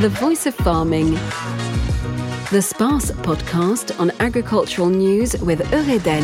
The Voice of Farming. The SPACE podcast on agricultural news with Eureden.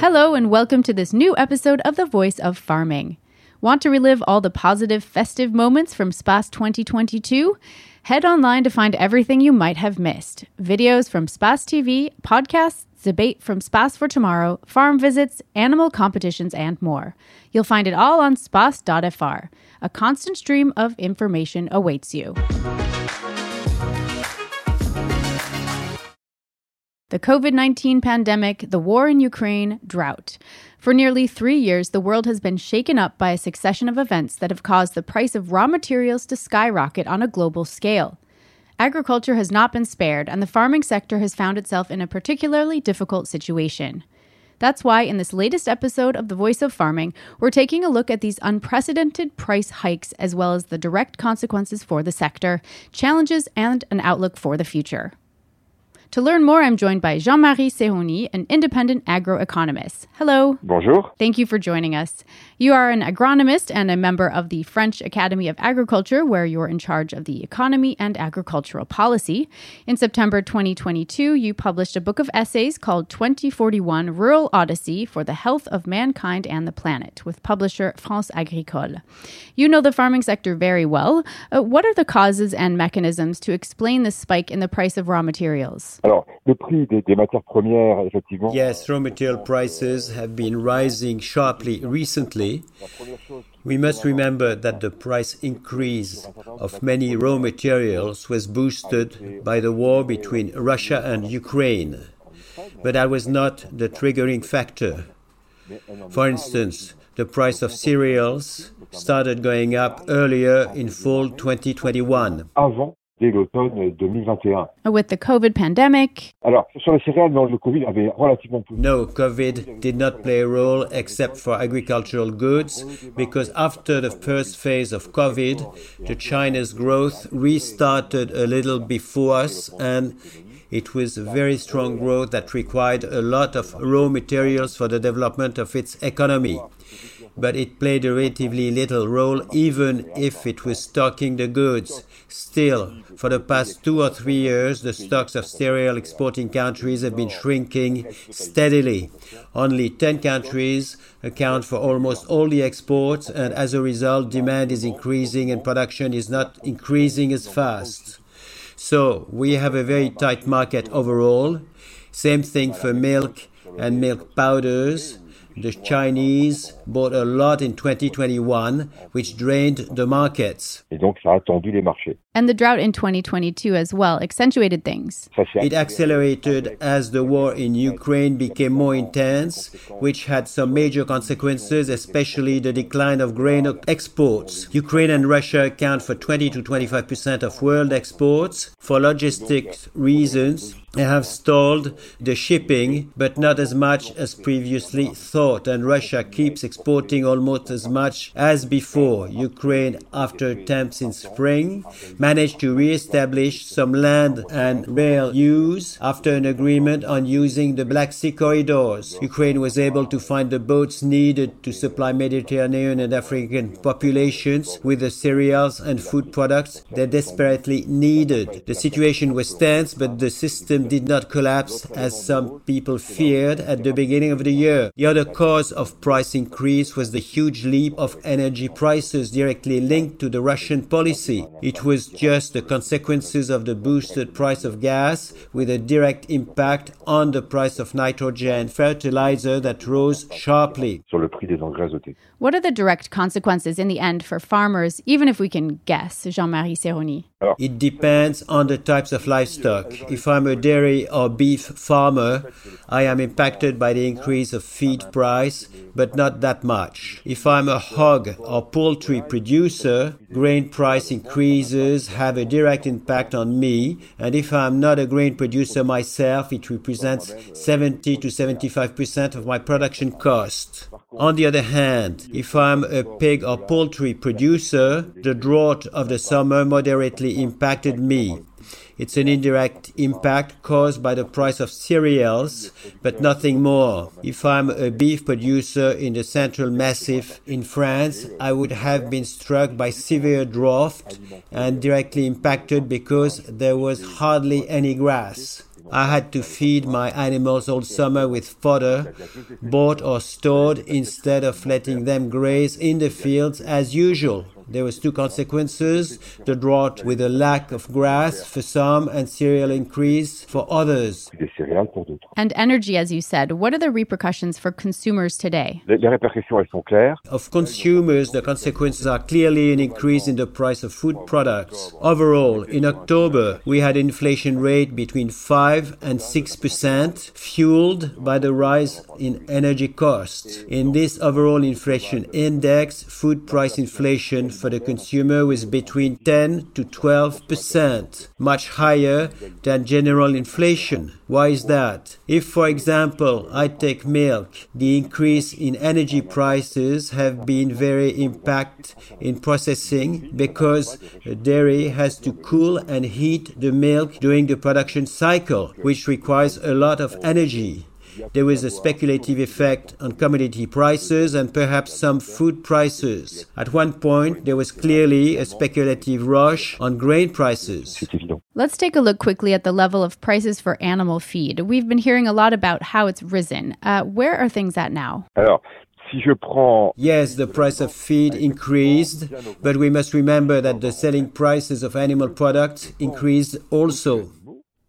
Hello, and welcome to this new episode of The Voice of Farming. Want to relive all the positive festive moments from SPACE 2022? Head online to find everything you might have missed videos from SPACE TV, podcasts, debate from SPACE for Tomorrow, farm visits, animal competitions, and more. You'll find it all on space.fr. A constant stream of information awaits you. The COVID 19 pandemic, the war in Ukraine, drought. For nearly three years, the world has been shaken up by a succession of events that have caused the price of raw materials to skyrocket on a global scale. Agriculture has not been spared, and the farming sector has found itself in a particularly difficult situation. That's why, in this latest episode of The Voice of Farming, we're taking a look at these unprecedented price hikes as well as the direct consequences for the sector, challenges, and an outlook for the future. To learn more, I'm joined by Jean Marie Séronie, an independent agroeconomist. Hello. Bonjour. Thank you for joining us. You are an agronomist and a member of the French Academy of Agriculture, where you're in charge of the economy and agricultural policy. In September 2022, you published a book of essays called 2041 Rural Odyssey for the Health of Mankind and the Planet with publisher France Agricole. You know the farming sector very well. Uh, what are the causes and mechanisms to explain the spike in the price of raw materials? Alors, le prix des, des matières premières, effectivement. Yes, raw material prices have been rising sharply recently. We must remember that the price increase of many raw materials was boosted by the war between Russia and Ukraine. But that was not the triggering factor. For instance, the price of cereals started going up earlier in fall 2021. Avant dès l'automne euh, 2021. Ah, with the COVID pandemic, Alors, sur les céréales, non, le Covid avait relativement peu. No, COVID did not play a role except for agricultural goods because after the first phase of COVID, the China's growth restarted a little before us and it was a very strong growth that required a lot of raw materials for the development of its economy. But it played a relatively little role even if it was stocking the goods. Still, for the past two or three years, the stocks of cereal exporting countries have been shrinking steadily. Only 10 countries account for almost all the exports, and as a result, demand is increasing and production is not increasing as fast. So, we have a very tight market overall. Same thing for milk and milk powders. The Chinese bought a lot in 2021, which drained the markets. Et donc, ça a tendu les marchés. and the drought in 2022 as well accentuated things. It accelerated as the war in Ukraine became more intense, which had some major consequences, especially the decline of grain exports. Ukraine and Russia account for 20 to 25 percent of world exports. For logistics reasons, they have stalled the shipping, but not as much as previously thought, and Russia keeps exporting almost as much as before. Ukraine, after attempts in spring, managed to re-establish some land and rail use after an agreement on using the Black Sea corridors. Ukraine was able to find the boats needed to supply Mediterranean and African populations with the cereals and food products they desperately needed. The situation was tense, but the system did not collapse as some people feared at the beginning of the year. The other cause of price increase was the huge leap of energy prices directly linked to the Russian policy. It was just the consequences of the boosted price of gas with a direct impact on the price of nitrogen fertilizer that rose sharply. Sur le prix des engrais azotés. What are the direct consequences in the end for farmers, even if we can guess, Jean Marie Séronie? Oh. It depends on the types of livestock. If I'm a dairy or beef farmer, I am impacted by the increase of feed price, but not that much. If I'm a hog or poultry producer, grain price increases have a direct impact on me, and if I'm not a grain producer myself, it represents 70 to 75% of my production cost. On the other hand, if I'm a pig or poultry producer, the drought of the summer moderately impacted me. It's an indirect impact caused by the price of cereals, but nothing more. If I'm a beef producer in the Central Massif in France, I would have been struck by severe drought and directly impacted because there was hardly any grass. I had to feed my animals all summer with fodder, bought or stored, instead of letting them graze in the fields as usual. There was two consequences, the drought with a lack of grass for some and cereal increase for others. Des céréales pour d'autres. And energy, as you said, what are the repercussions for consumers today? Les, les répercussions, elles sont. Of consumers, the consequences are clearly an increase in the price of food products. Overall, in October, we had inflation rate between 5 and 6%, fueled by the rise in energy costs. In this overall inflation index, food price inflation for the consumer was between 10 to 12%, much higher than general inflation. Why is that? If, for example, I take milk, the increase in energy prices have been very impact in processing because dairy has to cool and heat the milk during the production cycle, which requires a lot of energy. There was a speculative effect on commodity prices and perhaps some food prices. At one point, there was clearly a speculative rush on grain prices. Let's take a look quickly at the level of prices for animal feed. We've been hearing a lot about how it's risen. Uh, where are things at now? Alors, si je prends Yes, the price of feed increased, but we must remember that the selling prices of animal products increased also.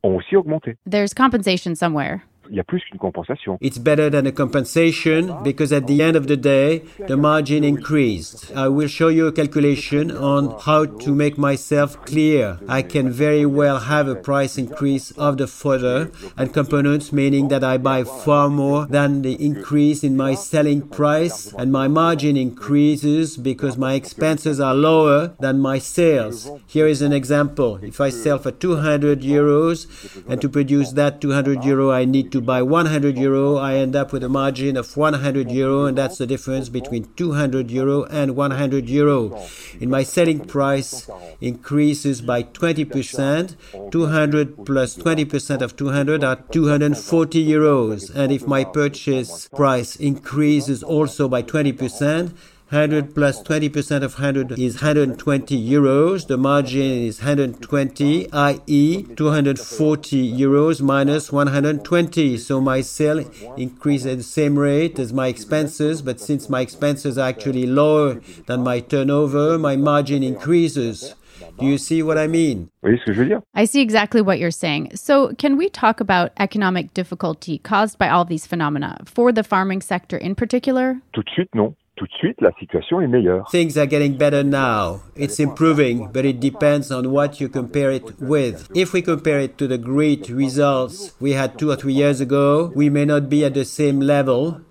ont aussi augmenté. There's compensation somewhere. Il y a plus qu'une compensation. It's better than a compensation because at the end of the day, the margin increased. I will show you a calculation on how to make myself clear. I can very well have a price increase of the fodder and components, meaning that I buy far more than the increase in my selling price and my margin increases because my expenses are lower than my sales. Here is an example. If I sell for 200 euros and to produce that 200 euro I need to buy 100 euro, I end up with a margin of 100 euro, and that's the difference between 200 euro and 100 euro. In my selling price increases by 20%, 200 plus 20% of 200 are 240 euros, and if my purchase price increases also by 20%, 100 plus 20% of 100 is 120 euros. The margin is 120, i.e. 240 euros minus 120. So my sale increases at the same rate as my expenses, but since my expenses are actually lower than my turnover, my margin increases. Do you see what I mean? Vous voyez ce que je veux dire I see exactly what you're saying. So, can we talk about economic difficulty caused by all these phenomena for the farming sector in particular? Tout de suite, non. Tout de suite, la situation est meilleure. Things are getting better now. It's improving, but it depends on what you compare it with. If we compare it to the great results we had two or three years ago, we may not be at the same level,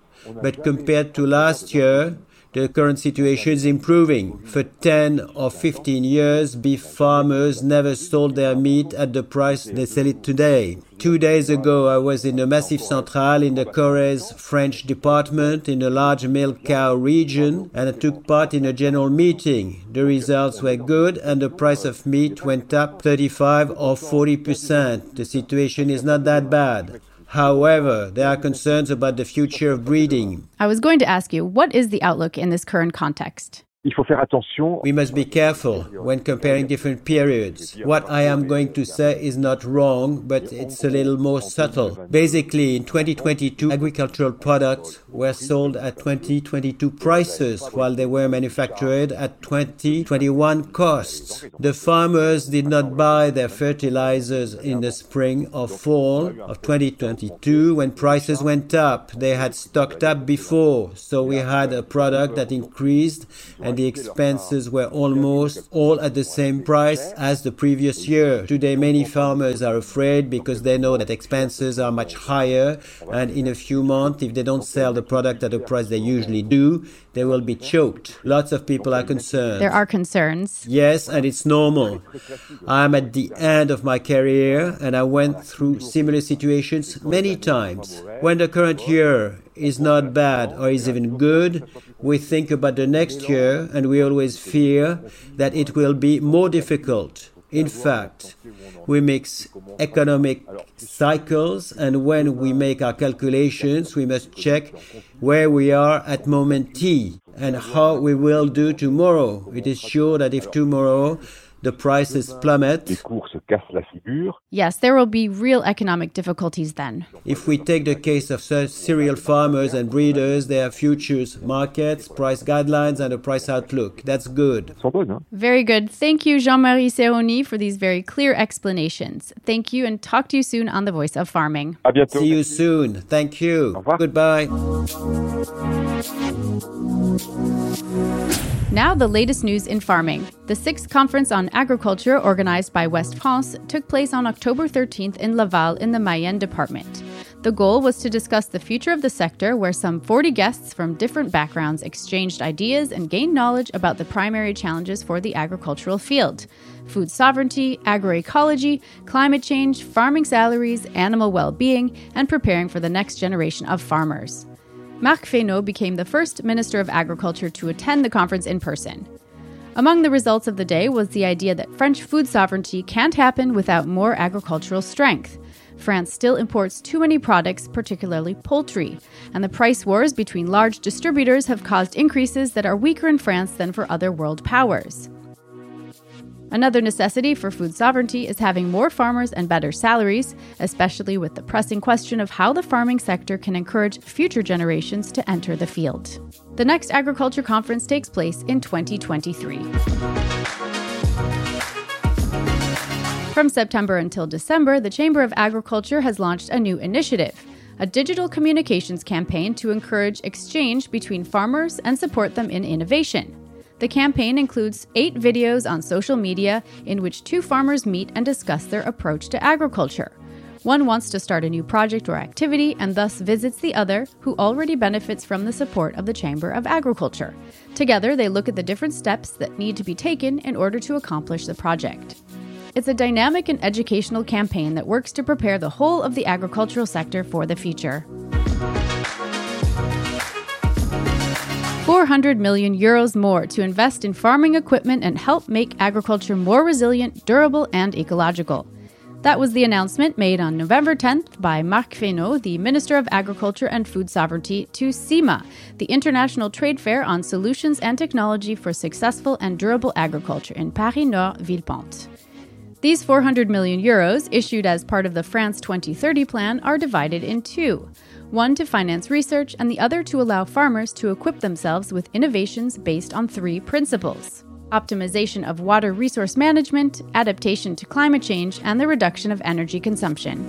but compared to last year, the current situation is improving. For 10 or 15 years, beef farmers never sold their meat at the price they sell it today. Two days ago, I was in the Massif Central in the Corrèze French department in the large milk cow region and I took part in a general meeting. The results were good and the price of meat went up 35 or 40 percent. The situation is not that bad. However, there are concerns about the future of breeding. I was going to ask you, what is the outlook in this current context? We must be careful when comparing different periods. What I am going to say is not wrong, but it's a little more subtle. Basically, in 2022, agricultural products were sold at 2022 prices while they were manufactured at 2021 costs. The farmers did not buy their fertilizers in the spring or fall of 2022 when prices went up. They had stocked up before, so we had a product that increased and the expenses were almost all at the same price as the previous year. Today, many farmers are afraid because they know that expenses are much higher, and in a few months, if they don't sell the product at the price they usually do, they will be choked. Lots of people are concerned. There are concerns. Yes, and it's normal. I'm at the end of my career and I went through similar situations many times. When the current year is not bad or is even good, we think about the next year and we always fear that it will be more difficult. In fact, we mix economic cycles, and when we make our calculations, we must check where we are at moment T and how we will do tomorrow. It is sure that if tomorrow the prices plummet. Yes, there will be real economic difficulties then. If we take the case of cereal farmers and breeders, their futures markets, price guidelines, and a price outlook. That's good. Very good. Thank you, Jean Marie Séronie, for these very clear explanations. Thank you, and talk to you soon on The Voice of Farming. See you soon. Thank you. Goodbye. Now, the latest news in farming. The sixth conference on agriculture, organized by West France, took place on October 13th in Laval in the Mayenne department. The goal was to discuss the future of the sector, where some 40 guests from different backgrounds exchanged ideas and gained knowledge about the primary challenges for the agricultural field food sovereignty, agroecology, climate change, farming salaries, animal well being, and preparing for the next generation of farmers. Marc Fesneau became the first Minister of Agriculture to attend the conference in person. Among the results of the day was the idea that French food sovereignty can't happen without more agricultural strength. France still imports too many products, particularly poultry, and the price wars between large distributors have caused increases that are weaker in France than for other world powers. Another necessity for food sovereignty is having more farmers and better salaries, especially with the pressing question of how the farming sector can encourage future generations to enter the field. The next agriculture conference takes place in 2023. From September until December, the Chamber of Agriculture has launched a new initiative a digital communications campaign to encourage exchange between farmers and support them in innovation. The campaign includes eight videos on social media in which two farmers meet and discuss their approach to agriculture. One wants to start a new project or activity and thus visits the other, who already benefits from the support of the Chamber of Agriculture. Together, they look at the different steps that need to be taken in order to accomplish the project. It's a dynamic and educational campaign that works to prepare the whole of the agricultural sector for the future. 400 million euros more to invest in farming equipment and help make agriculture more resilient, durable, and ecological. That was the announcement made on November 10th by Marc Fesneau, the Minister of Agriculture and Food Sovereignty, to SIMA, the International Trade Fair on Solutions and Technology for Successful and Durable Agriculture in Paris Nord, Villepinte. These 400 million euros, issued as part of the France 2030 plan, are divided in two one to finance research, and the other to allow farmers to equip themselves with innovations based on three principles optimization of water resource management, adaptation to climate change, and the reduction of energy consumption.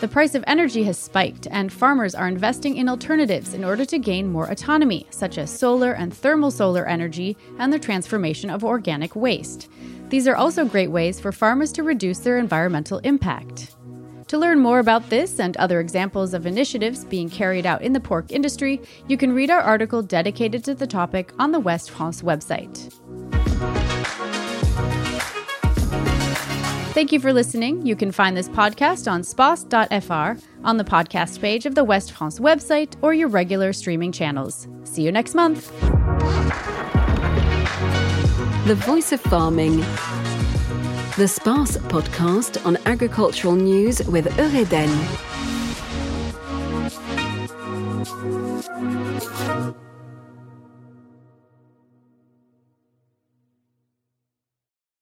The price of energy has spiked, and farmers are investing in alternatives in order to gain more autonomy, such as solar and thermal solar energy and the transformation of organic waste. These are also great ways for farmers to reduce their environmental impact. To learn more about this and other examples of initiatives being carried out in the pork industry, you can read our article dedicated to the topic on the West France website. Thank you for listening. You can find this podcast on space.fr, on the podcast page of the West France website, or your regular streaming channels. See you next month. The Voice of Farming the SPACE podcast on agricultural news with Eureden.